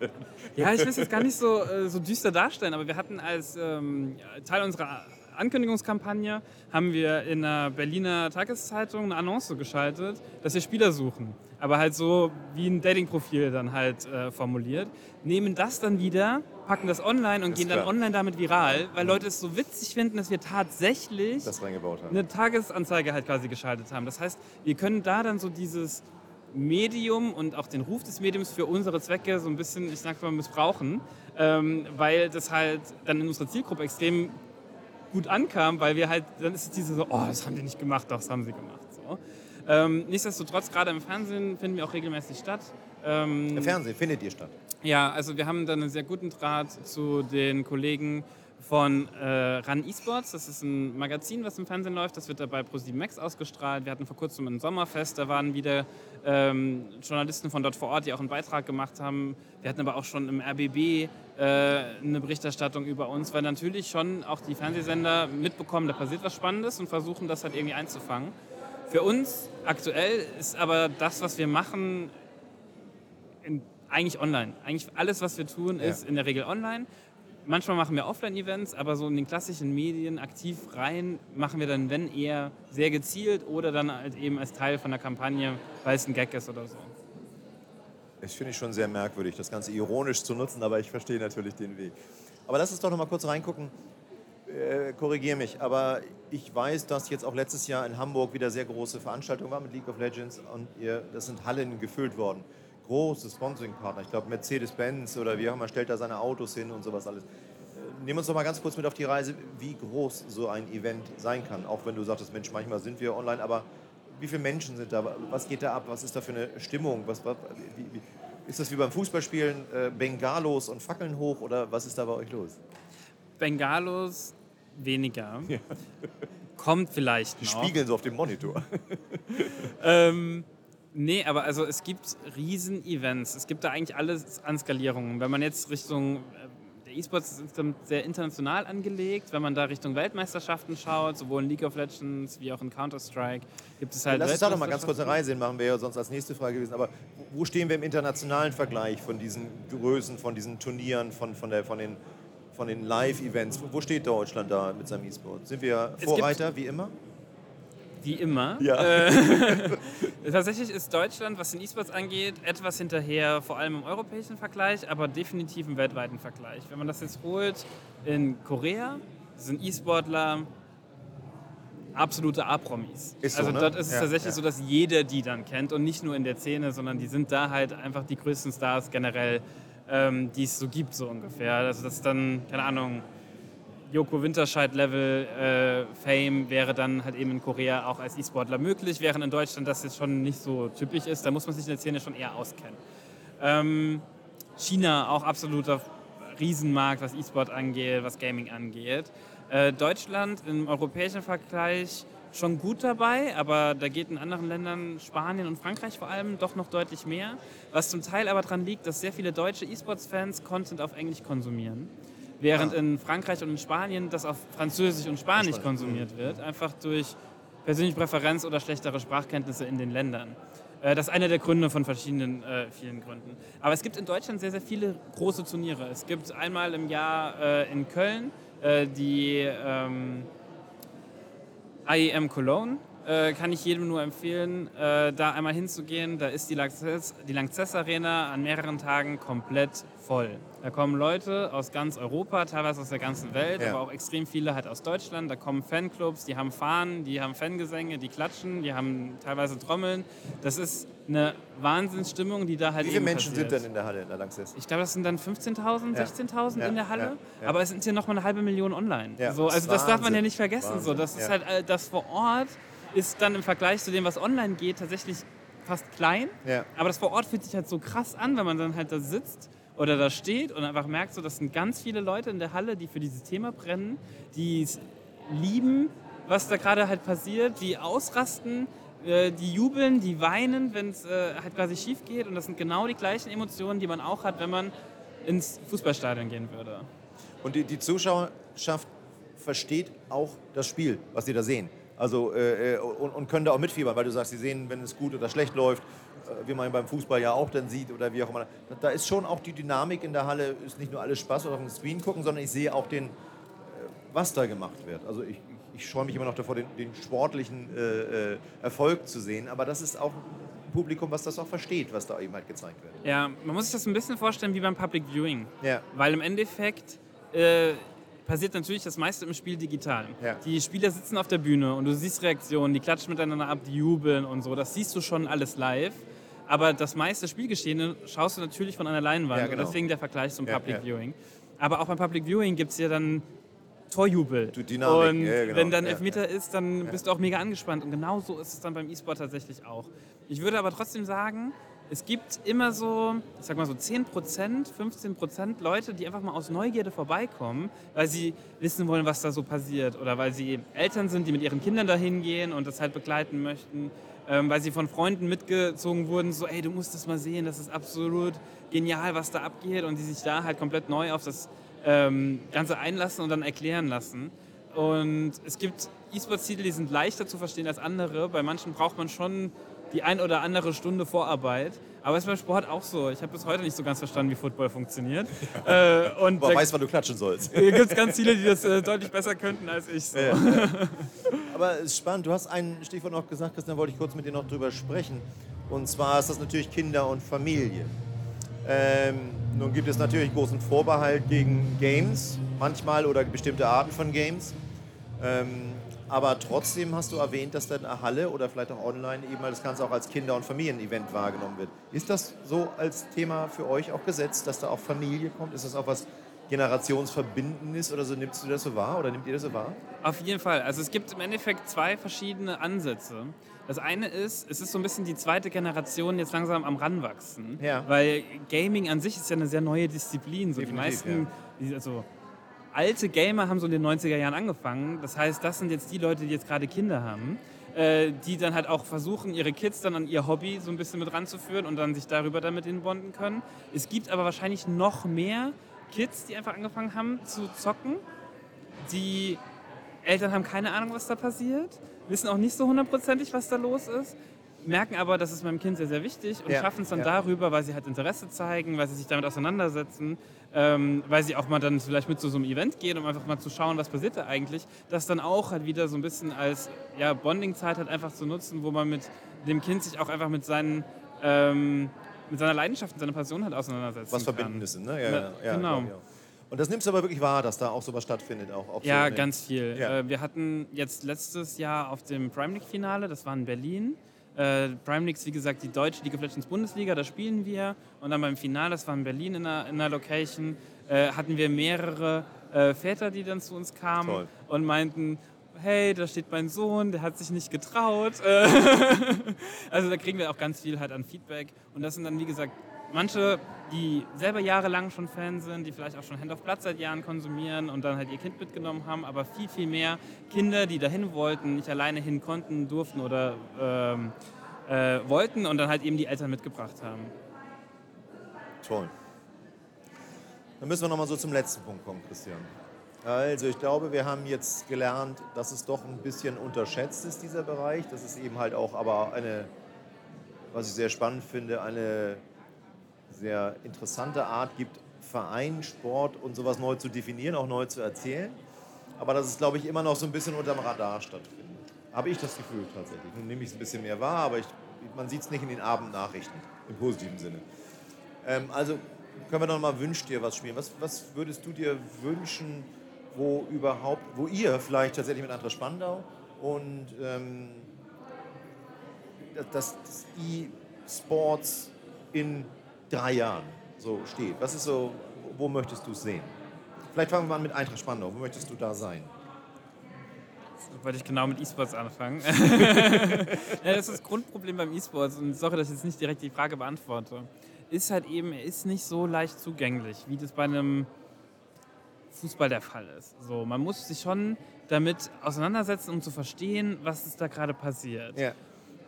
Ja, ich will es jetzt gar nicht so, äh, so düster darstellen, aber wir hatten als ähm, Teil unserer Ankündigungskampagne haben wir in der Berliner Tageszeitung eine Annonce geschaltet, dass wir Spieler suchen. Aber halt so wie ein Datingprofil dann halt äh, formuliert. Nehmen das dann wieder, packen das online und das gehen dann online damit viral, weil Leute es so witzig finden, dass wir tatsächlich eine Tagesanzeige halt quasi geschaltet haben. Das heißt, wir können da dann so dieses Medium und auch den Ruf des Mediums für unsere Zwecke so ein bisschen, ich sag mal, missbrauchen, ähm, weil das halt dann in unserer Zielgruppe extrem gut ankam, weil wir halt, dann ist es diese so, oh, das haben die nicht gemacht, doch, das haben sie gemacht. So. Ähm, nichtsdestotrotz, gerade im Fernsehen finden wir auch regelmäßig statt. Ähm, Im Fernsehen findet ihr statt? Ja, also wir haben dann einen sehr guten Draht zu den Kollegen von äh, RAN Esports. Das ist ein Magazin, was im Fernsehen läuft. Das wird dabei ProSieben Max ausgestrahlt. Wir hatten vor kurzem ein Sommerfest. Da waren wieder ähm, Journalisten von dort vor Ort, die auch einen Beitrag gemacht haben. Wir hatten aber auch schon im RBB äh, eine Berichterstattung über uns, weil natürlich schon auch die Fernsehsender mitbekommen, da passiert was Spannendes und versuchen das halt irgendwie einzufangen. Für uns aktuell ist aber das, was wir machen, in, eigentlich online. Eigentlich alles, was wir tun, ist ja. in der Regel online. Manchmal machen wir Offline-Events, aber so in den klassischen Medien aktiv rein machen wir dann, wenn eher, sehr gezielt oder dann halt eben als Teil von der Kampagne, weil es ein Gag ist oder so. Das finde ich schon sehr merkwürdig, das Ganze ironisch zu nutzen, aber ich verstehe natürlich den Weg. Aber lass uns doch noch mal kurz reingucken. äh, korrigiere mich, aber ich weiß, dass jetzt auch letztes Jahr in Hamburg wieder sehr große Veranstaltung war mit League of Legends und ihr, das sind Hallen gefüllt worden. Große Sponsoring-Partner, ich glaube Mercedes-Benz oder wie auch immer, stellt da seine Autos hin und sowas alles. Äh, Nehmen uns doch mal ganz kurz mit auf die Reise, wie groß so ein Event sein kann. Auch wenn du sagtest, Mensch, manchmal sind wir online, aber wie viele Menschen sind da? Was geht da ab? Was ist da für eine Stimmung? Was, was wie, wie, ist das wie beim Fußballspielen, äh, Bengalos und Fackeln hoch oder was ist da bei euch los? Bengalos weniger. Ja. Kommt vielleicht noch. Die spiegeln so auf dem Monitor. ähm, nee, aber also es gibt Riesen-Events. Es gibt da eigentlich alles an Skalierungen. Wenn man jetzt Richtung E-Sports ist sehr international angelegt. Wenn man da Richtung Weltmeisterschaften schaut, sowohl in League of Legends wie auch in Counter-Strike, gibt es halt. Lass uns da noch mal ganz kurz eine Reise hin machen, wäre ja sonst als nächste Frage gewesen. Aber wo stehen wir im internationalen Vergleich von diesen Größen, von diesen Turnieren, von, von, der, von den, von den Live-Events? Wo steht Deutschland da mit seinem E-Sport? Sind wir Vorreiter wie immer? Wie immer. Ja. Äh, tatsächlich ist Deutschland, was den E-Sports angeht, etwas hinterher, vor allem im europäischen Vergleich, aber definitiv im weltweiten Vergleich. Wenn man das jetzt holt, in Korea sind E-Sportler absolute A-Promis. So, also ne? dort ist es ja, tatsächlich ja. so, dass jeder die dann kennt und nicht nur in der Szene, sondern die sind da halt einfach die größten Stars generell, ähm, die es so gibt, so ungefähr. Also das ist dann, keine Ahnung, Joko Winterscheid-Level äh, Fame wäre dann halt eben in Korea auch als E-Sportler möglich, während in Deutschland das jetzt schon nicht so typisch ist. Da muss man sich in der Szene schon eher auskennen. Ähm, China auch absoluter Riesenmarkt, was E-Sport angeht, was Gaming angeht. Äh, Deutschland im europäischen Vergleich schon gut dabei, aber da geht in anderen Ländern, Spanien und Frankreich vor allem, doch noch deutlich mehr. Was zum Teil aber daran liegt, dass sehr viele deutsche E-Sports-Fans Content auf Englisch konsumieren während ah. in Frankreich und in Spanien das auf Französisch und Spanisch konsumiert wird, einfach durch persönliche Präferenz oder schlechtere Sprachkenntnisse in den Ländern. Äh, das ist einer der Gründe von verschiedenen äh, vielen Gründen. Aber es gibt in Deutschland sehr, sehr viele große Turniere. Es gibt einmal im Jahr äh, in Köln äh, die ähm, IEM Cologne. Äh, kann ich jedem nur empfehlen, äh, da einmal hinzugehen. Da ist die Lanxess, die Lanxess Arena an mehreren Tagen komplett voll. Da kommen Leute aus ganz Europa, teilweise aus der ganzen Welt, ja. aber auch extrem viele halt aus Deutschland. Da kommen Fanclubs, die haben Fahnen, die haben Fangesänge, die klatschen, die haben teilweise Trommeln. Das ist eine Wahnsinnsstimmung, die da halt Wie viele Menschen passiert. sind denn in der Halle in der Lanxess? Ich glaube, das sind dann 15.000, ja. 16.000 ja. in der Halle. Aber es sind hier noch mal eine halbe Million online. So, also das, das darf man ja nicht vergessen. Wahnsinn. So, das ist halt äh, das vor Ort ist dann im Vergleich zu dem, was online geht, tatsächlich fast klein. Aber das vor Ort fühlt sich halt so krass an, wenn man dann halt da sitzt oder da steht und einfach merkt, so, das sind ganz viele Leute in der Halle, die für dieses Thema brennen, die lieben, was da gerade halt passiert, die ausrasten, äh, die jubeln, die weinen, wenn es äh, halt quasi schief geht. Und das sind genau die gleichen Emotionen, die man auch hat, wenn man ins Fußballstadion gehen würde. Und die, die Zuschauerschaft versteht auch das Spiel, was sie da sehen. Also, äh, und, und, können da auch mitfiebern, weil du sagst, sie sehen, wenn es gut oder schlecht läuft, äh, wie man beim Fußball ja auch dann sieht oder wie auch immer. Da ist schon auch die Dynamik in der Halle, ist nicht nur alles Spaß oder auf dem Screen gucken, sondern ich sehe auch den, äh, was da gemacht wird. Also ich, ich scheue mich immer noch davor, den, den sportlichen äh, äh, Erfolg zu sehen, aber das ist auch ein Publikum, was das auch versteht, was da eben halt gezeigt wird. Ja, man muss sich das ein bisschen vorstellen wie beim Public Viewing. Ja. Weil im Endeffekt äh, passiert natürlich das meiste im Spiel digital. Ja. Die Spieler sitzen auf der Bühne und du siehst Reaktionen, die klatschen miteinander ab, die jubeln und so. Das siehst du schon alles live. Aber das meiste Spielgeschehen schaust du natürlich von einer Leinwand. Ja, genau. Deswegen der Vergleich zum Ja, Public ja. Viewing. Aber auch beim Public Viewing gibt es ja dann Torjubel. Die Dynamik, Und ja, genau. wenn dann Ja, Elfmeter ist, dann bist du auch mega angespannt. Und genau so ist es dann beim E-Sport tatsächlich auch. Ich würde aber trotzdem sagen, es gibt immer so, ich sag mal so 10%, 15% Leute, die einfach mal aus Neugierde vorbeikommen, weil sie wissen wollen, was da so passiert. Oder weil sie Eltern sind, die mit ihren Kindern dahin gehen und das halt begleiten möchten. Ähm, weil sie von Freunden mitgezogen wurden, so, ey, du musst das mal sehen, das ist absolut genial, was da abgeht. Und die sich da halt komplett neu auf das ähm, Ganze einlassen und dann erklären lassen. Und es gibt E-Sports-Titel, die sind leichter zu verstehen als andere. Bei manchen braucht man schon die ein oder andere Stunde Vorarbeit. Aber es ist beim Sport auch so. Ich habe bis heute nicht so ganz verstanden, wie Football funktioniert. äh, und Aber weiß, wann du klatschen sollst. gibt es ganz viele, die das äh, deutlich besser könnten als ich. So. Ja, ja. Aber es ist spannend. Du hast ein Stichwort noch gesagt, Christian, wollte ich kurz mit dir noch drüber sprechen. Und zwar ist das natürlich Kinder und Familie. Ähm, nun gibt es natürlich großen Vorbehalt gegen Games, manchmal oder bestimmte Arten von Games. Ähm, aber trotzdem hast du erwähnt, dass dann eine Halle oder vielleicht auch online eben das Ganze auch als Kinder- und Familienevent wahrgenommen wird. Ist das so als Thema für euch auch gesetzt, dass da auch Familie kommt? Ist das auch was Generationsverbindendes oder so? Nimmst du das so wahr oder nimmt ihr das so wahr? Auf jeden Fall. Also es gibt im Endeffekt zwei verschiedene Ansätze. Das eine ist, es ist so ein bisschen die zweite Generation jetzt langsam am ranwachsen. Ja. Weil Gaming an sich ist ja eine sehr neue Disziplin. So die meisten, die, also alte Gamer haben so in den 90er Jahren angefangen. Das heißt, das sind jetzt die Leute, die jetzt gerade Kinder haben, äh, die dann halt auch versuchen, ihre Kids dann an ihr Hobby so ein bisschen mit ranzuführen und dann sich darüber dann mit ihnen bonden können. Es gibt aber wahrscheinlich noch mehr Kids, die einfach angefangen haben zu zocken. Die Eltern haben keine Ahnung, was da passiert, wissen auch nicht so hundertprozentig, was da los ist, merken aber, das ist meinem Kind sehr, sehr wichtig und Ja, schaffen es dann ja. darüber, weil sie halt Interesse zeigen, weil sie sich damit auseinandersetzen, ähm, weil sie auch mal dann vielleicht mit zu so einem Event gehen, um einfach mal zu schauen, was passiert da eigentlich, das dann auch halt wieder so ein bisschen als ja, Bonding-Zeit halt einfach zu nutzen, wo man mit dem Kind sich auch einfach mit seinen ähm, mit seiner Leidenschaft und seiner Passion halt auseinandersetzen Was. Verbindendes, ne? Ja, Ja, ja, genau. Und das nimmst du aber wirklich wahr, dass da auch sowas stattfindet? Auch, auch Ja, so, ne? ganz viel. Äh, wir hatten jetzt letztes Jahr auf dem Prime League-Finale, das war in Berlin. Äh, Prime League ist wie gesagt die deutsche League of Legends Bundesliga, da spielen wir. Und dann beim Finale, das war in Berlin in einer, in einer Location, äh, hatten wir mehrere äh, Väter, die dann zu uns kamen Toll. und meinten, hey, da steht mein Sohn, der hat sich nicht getraut. Äh, also da kriegen wir auch ganz viel halt an Feedback. Und das sind dann, wie gesagt, manche, die selber jahrelang schon Fan sind, die vielleicht auch schon Hand auf Platz seit Jahren konsumieren und dann halt ihr Kind mitgenommen haben, aber viel, viel mehr Kinder, die dahin wollten, nicht alleine hin konnten, durften oder ähm, äh, wollten und dann halt eben die Eltern mitgebracht haben. Toll. Dann müssen wir noch mal so zum letzten Punkt kommen, Christian. Also ich glaube, wir haben jetzt gelernt, dass es doch ein bisschen unterschätzt ist, dieser Bereich. Dass es eben halt auch aber eine, was ich sehr spannend finde, eine sehr interessante Art gibt, Verein, Sport und sowas neu zu definieren, auch neu zu erzählen. Aber dass es, glaube ich, immer noch so ein bisschen unterm Radar stattfindet. Habe ich das Gefühl tatsächlich. Nun nehme ich es ein bisschen mehr wahr, aber ich, man sieht es nicht in den Abendnachrichten, im positiven Sinne. Ähm, also können wir noch mal Wünsch dir was spielen. Was, was würdest du dir wünschen, wo überhaupt, wo ihr vielleicht tatsächlich mit Eintracht Spandau und ähm, dass das E-Sports in drei Jahren so steht? Was ist so, wo möchtest du es sehen? Vielleicht fangen wir mal an mit Eintracht Spandau. Wo möchtest du da sein? wollte ich genau mit E-Sports anfangen. ja, das ist das Grundproblem beim E-Sports und sorry, dass ich jetzt nicht direkt die Frage beantworte. Ist halt eben, er ist nicht so leicht zugänglich, wie das bei einem Fußball der Fall ist. So, man muss sich schon damit auseinandersetzen, um zu verstehen, was ist da gerade passiert. Ja.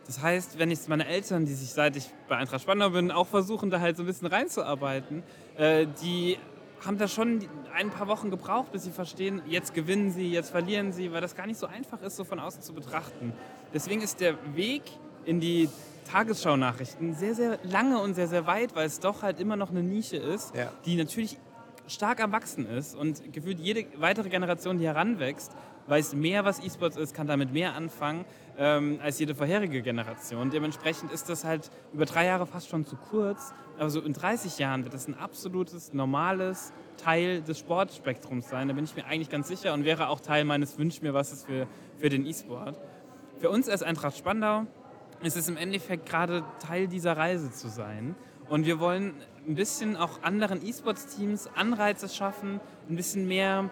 Das heißt, wenn jetzt meine Eltern, die sich seit ich bei Eintracht Spandau bin, auch versuchen, da halt so ein bisschen reinzuarbeiten, äh, die haben da schon ein paar Wochen gebraucht, bis sie verstehen, jetzt gewinnen sie, jetzt verlieren sie, weil das gar nicht so einfach ist, so von außen zu betrachten. Deswegen ist der Weg in die Tagesschau-Nachrichten sehr, sehr lange und sehr, sehr weit, weil es doch halt immer noch eine Nische ist, Ja. die natürlich stark am Wachsen ist und gefühlt jede weitere Generation, die heranwächst, weiß mehr, was E-Sports ist, kann damit mehr anfangen ähm, als jede vorherige Generation. Dementsprechend ist das halt über drei Jahre fast schon zu kurz, aber so in 30 Jahren wird das ein absolutes, normales Teil des Sportspektrums sein. Da bin ich mir eigentlich ganz sicher und wäre auch Teil meines Wünsch mir was ist für, für den E-Sport. Für uns als Eintracht Spandau ist es im Endeffekt gerade Teil dieser Reise zu sein. Und wir wollen ein bisschen auch anderen E-Sports-Teams Anreize schaffen, ein bisschen mehr,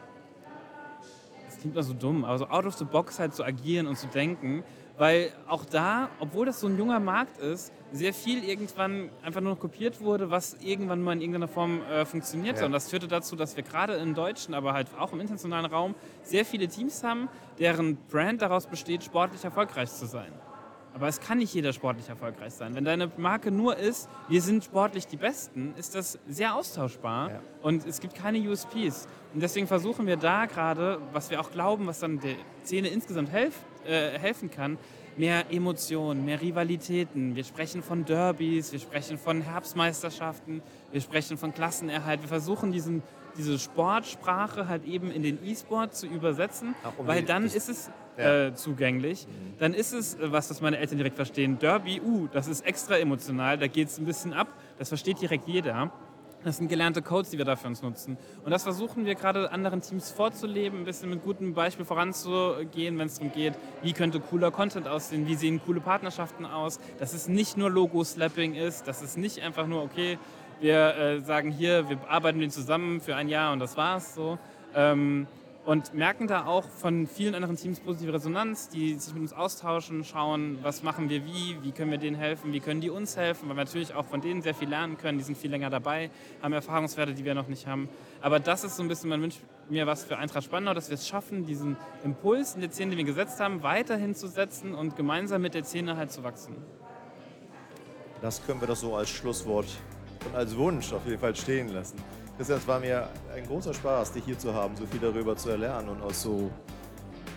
das klingt mal so dumm, aber so out of the box halt zu agieren und zu denken. Weil auch da, obwohl das so ein junger Markt ist, sehr viel irgendwann einfach nur noch kopiert wurde, was irgendwann mal in irgendeiner Form äh, funktionierte. Ja. Und das führte dazu, dass wir gerade im deutschen, aber halt auch im internationalen Raum sehr viele Teams haben, deren Brand daraus besteht, sportlich erfolgreich zu sein. Aber es kann nicht jeder sportlich erfolgreich sein. Wenn deine Marke nur ist, wir sind sportlich die Besten, ist das sehr austauschbar Ja. und es gibt keine USPs. Und deswegen versuchen wir da gerade, was wir auch glauben, was dann der Szene insgesamt helf, äh, helfen kann, mehr Emotionen, mehr Rivalitäten. Wir sprechen von Derbys, wir sprechen von Herbstmeisterschaften, wir sprechen von Klassenerhalt. Wir versuchen diesen diese Sportsprache halt eben in den E-Sport zu übersetzen, um weil dann ist es Ja. äh, zugänglich. Dann ist es, äh, was das meine Eltern direkt verstehen, Derby, uh, das ist extra emotional, da geht es ein bisschen ab, das versteht direkt jeder. Das sind gelernte Codes, die wir dafür uns nutzen. Und das versuchen wir gerade anderen Teams vorzuleben, ein bisschen mit gutem Beispiel voranzugehen, wenn es darum geht, wie könnte cooler Content aussehen, wie sehen coole Partnerschaften aus, dass es nicht nur Logo-Slapping ist, dass es nicht einfach nur, okay, wir äh, sagen hier, wir arbeiten mit denen zusammen für ein Jahr und das war's so. Ähm, und merken da auch von vielen anderen Teams positive Resonanz, die sich mit uns austauschen, schauen, was machen wir wie, wie können wir denen helfen, wie können die uns helfen, weil wir natürlich auch von denen sehr viel lernen können, die sind viel länger dabei, haben Erfahrungswerte, die wir noch nicht haben. Aber das ist so ein bisschen, man wünscht mir was für Eintracht Spandau, dass wir es schaffen, diesen Impuls in der Szene, den wir gesetzt haben, weiterhin zu setzen und gemeinsam mit der Szene halt zu wachsen. Das können wir doch so als Schlusswort und als Wunsch auf jeden Fall stehen lassen. Christian, es war mir ein großer Spaß, dich hier zu haben, so viel darüber zu erlernen und aus so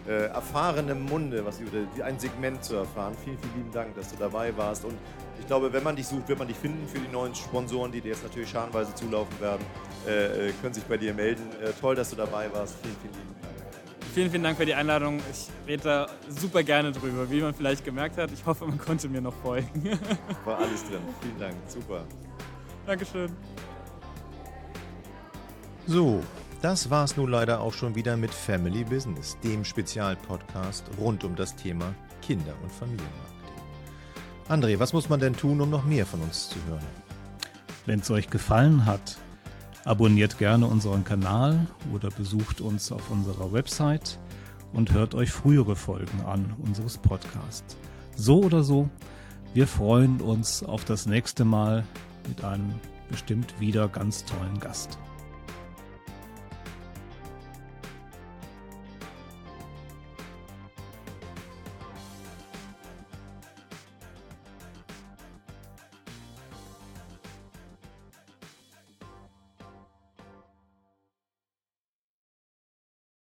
äh, erfahrenem Munde was über ein Segment zu erfahren. Vielen, vielen lieben Dank, dass du dabei warst. Und ich glaube, wenn man dich sucht, wird man dich finden für die neuen Sponsoren, die dir jetzt natürlich scharenweise zulaufen werden, äh, äh, können sich bei dir melden. Äh, toll, dass du dabei warst. Vielen, vielen lieben Dank. Vielen, vielen Dank für die Einladung. Ich rede da super gerne drüber, wie man vielleicht gemerkt hat. Ich hoffe, man konnte mir noch folgen. War alles drin. Vielen Dank. Super. Dankeschön. So, das war's nun leider auch schon wieder mit Family Business, dem Spezialpodcast rund um das Thema Kinder- und Familienmarketing. André, was muss man denn tun, um noch mehr von uns zu hören? Wenn es euch gefallen hat, abonniert gerne unseren Kanal oder besucht uns auf unserer Website und hört euch frühere Folgen an unseres Podcasts. So oder so, wir freuen uns auf das nächste Mal mit einem bestimmt wieder ganz tollen Gast.